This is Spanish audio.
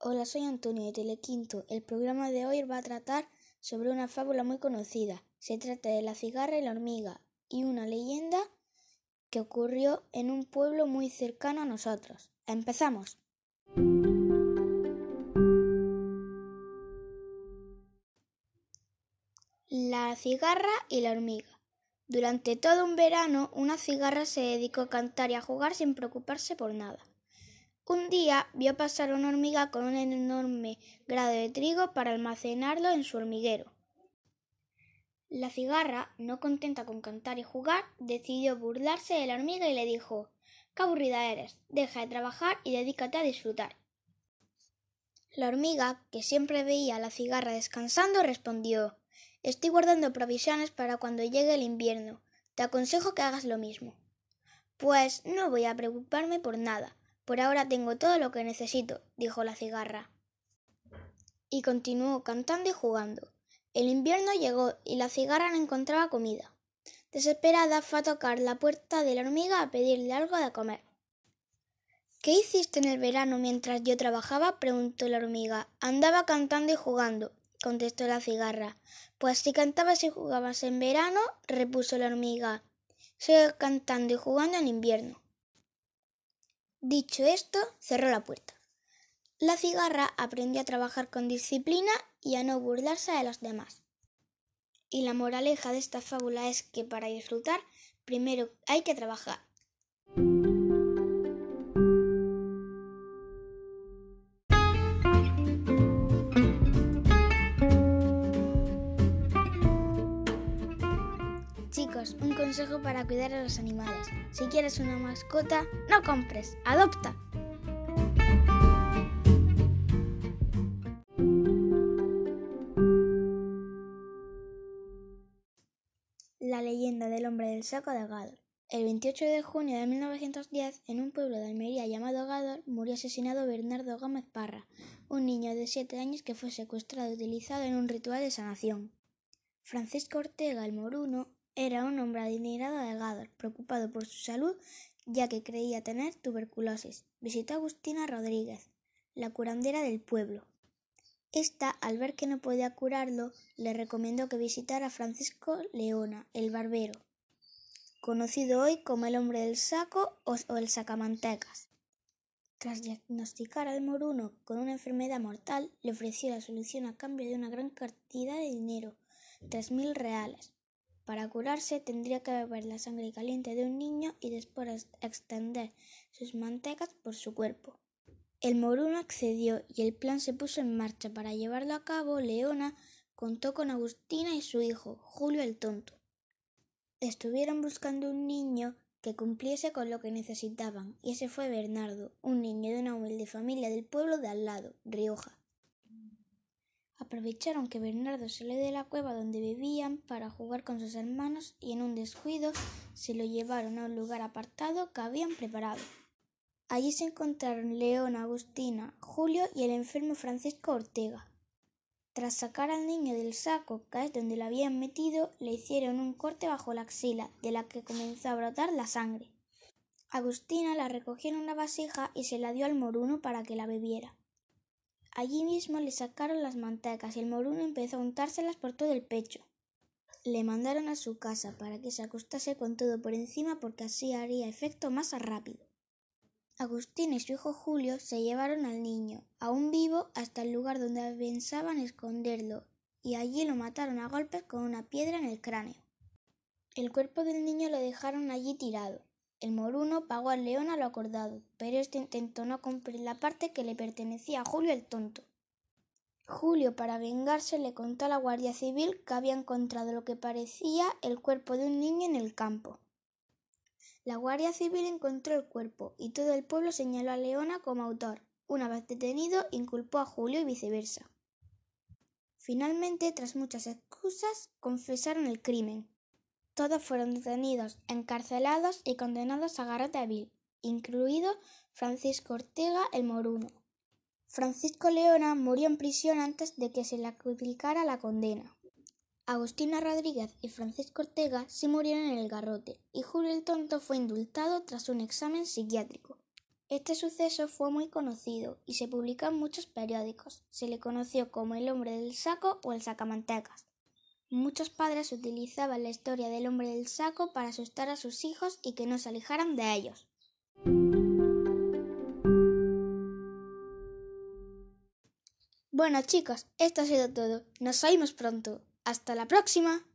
Hola, soy Antonio de Telequinto. El programa de hoy va a tratar sobre una fábula muy conocida. Se trata de la cigarra y la hormiga y una leyenda que ocurrió en un pueblo muy cercano a nosotros. Empezamos. La cigarra y la hormiga. Durante todo un verano, una cigarra se dedicó a cantar y a jugar sin preocuparse por nada. Un día vio pasar una hormiga con un enorme grado de trigo para almacenarlo en su hormiguero. La cigarra, no contenta con cantar y jugar, decidió burlarse de la hormiga y le dijo Qué aburrida eres, deja de trabajar y dedícate a disfrutar. La hormiga, que siempre veía a la cigarra descansando, respondió Estoy guardando provisiones para cuando llegue el invierno. Te aconsejo que hagas lo mismo. Pues no voy a preocuparme por nada. Por ahora tengo todo lo que necesito, dijo la cigarra. Y continuó cantando y jugando. El invierno llegó y la cigarra no encontraba comida. Desesperada fue a tocar la puerta de la hormiga a pedirle algo de comer. ¿Qué hiciste en el verano mientras yo trabajaba? preguntó la hormiga. Andaba cantando y jugando, contestó la cigarra. Pues si cantabas y jugabas en verano, repuso la hormiga, sigue cantando y jugando en invierno. Dicho esto, cerró la puerta. La cigarra aprendió a trabajar con disciplina y a no burlarse de los demás. Y la moraleja de esta fábula es que para disfrutar primero hay que trabajar. Un consejo para cuidar a los animales. Si quieres una mascota, no compres, adopta. La leyenda del hombre del saco de Gador. El 28 de junio de 1910, en un pueblo de Almería llamado Gador, murió asesinado Bernardo Gómez Parra, un niño de siete años que fue secuestrado y utilizado en un ritual de sanación. Francisco Ortega el Moruno era un hombre adinerado de Gador, preocupado por su salud, ya que creía tener tuberculosis. Visitó a Agustina Rodríguez, la curandera del pueblo. Esta, al ver que no podía curarlo, le recomendó que visitara a Francisco Leona, el barbero, conocido hoy como el hombre del saco o el sacamantecas. Tras diagnosticar al moruno con una enfermedad mortal, le ofreció la solución a cambio de una gran cantidad de dinero, tres mil reales. Para curarse tendría que beber la sangre caliente de un niño y después extender sus mantecas por su cuerpo. El moruno accedió y el plan se puso en marcha. Para llevarlo a cabo, Leona contó con Agustina y su hijo, Julio el Tonto. Estuvieron buscando un niño que cumpliese con lo que necesitaban, y ese fue Bernardo, un niño de una humilde familia del pueblo de al lado, Rioja. Aprovecharon que Bernardo salió de la cueva donde vivían para jugar con sus hermanos y en un descuido se lo llevaron a un lugar apartado que habían preparado. Allí se encontraron León, Agustina, Julio y el enfermo Francisco Ortega. Tras sacar al niño del saco, que es donde lo habían metido, le hicieron un corte bajo la axila, de la que comenzó a brotar la sangre. Agustina la recogió en una vasija y se la dio al moruno para que la bebiera. Allí mismo le sacaron las mantecas y el moruno empezó a untárselas por todo el pecho. Le mandaron a su casa para que se acostase con todo por encima porque así haría efecto más rápido. Agustín y su hijo Julio se llevaron al niño, aún vivo, hasta el lugar donde pensaban esconderlo, y allí lo mataron a golpes con una piedra en el cráneo. El cuerpo del niño lo dejaron allí tirado. El moruno pagó al león a lo acordado, pero este intentó no cumplir la parte que le pertenecía a Julio el tonto. Julio, para vengarse, le contó a la Guardia Civil que había encontrado lo que parecía el cuerpo de un niño en el campo. La Guardia Civil encontró el cuerpo y todo el pueblo señaló a Leona como autor. Una vez detenido, inculpó a Julio y viceversa. Finalmente, tras muchas excusas, confesaron el crimen. Todos fueron detenidos, encarcelados y condenados a garrote vil, incluido Francisco Ortega el Moruno. Francisco Leona murió en prisión antes de que se le aplicara la condena. Agustina Rodríguez y Francisco Ortega se murieron en el garrote y Julio el Tonto fue indultado tras un examen psiquiátrico. Este suceso fue muy conocido y se publicó en muchos periódicos. Se le conoció como el hombre del saco o el sacamantecas. Muchos padres utilizaban la historia del hombre del saco para asustar a sus hijos y que no se alejaran de ellos. Bueno chicos, esto ha sido todo. Nos oímos pronto. Hasta la próxima.